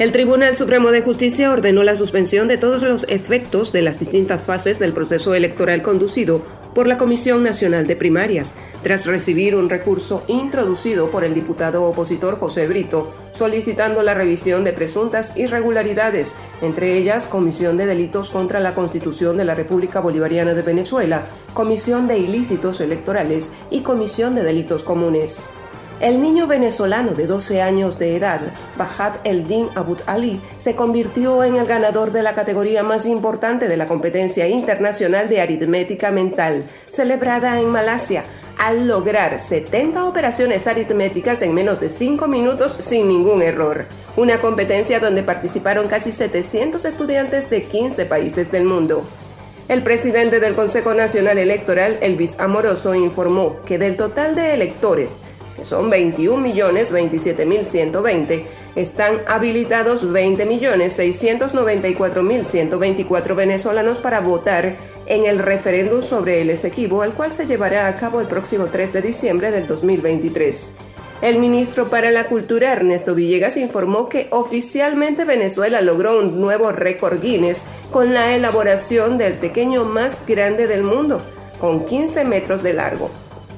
El Tribunal Supremo de Justicia ordenó la suspensión de todos los efectos de las distintas fases del proceso electoral conducido por la Comisión Nacional de Primarias, tras recibir un recurso introducido por el diputado opositor José Brito, solicitando la revisión de presuntas irregularidades, entre ellas Comisión de Delitos contra la Constitución de la República Bolivariana de Venezuela, Comisión de Ilícitos Electorales y Comisión de Delitos Comunes. El niño venezolano de 12 años de edad, Bajat El-Din Abud Ali, se convirtió en el ganador de la categoría más importante de la competencia internacional de aritmética mental, celebrada en Malasia, al lograr 70 operaciones aritméticas en menos de 5 minutos sin ningún error. Una competencia donde participaron casi 700 estudiantes de 15 países del mundo. El presidente del Consejo Nacional Electoral, Elvis Amoroso, informó que del total de electores, son 21.027.120, están habilitados 20.694.124 venezolanos para votar en el referéndum sobre el Esequibo, al cual se llevará a cabo el próximo 3 de diciembre del 2023. El ministro para la Cultura, Ernesto Villegas, informó que oficialmente Venezuela logró un nuevo récord Guinness con la elaboración del pequeño más grande del mundo, con 15 metros de largo.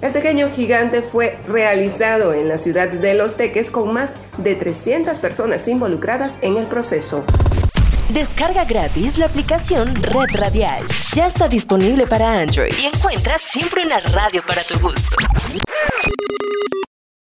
El pequeño gigante fue realizado en la ciudad de Los Teques con más de 300 personas involucradas en el proceso. Descarga gratis la aplicación Red Radial. Ya está disponible para Android y encuentras siempre una radio para tu gusto.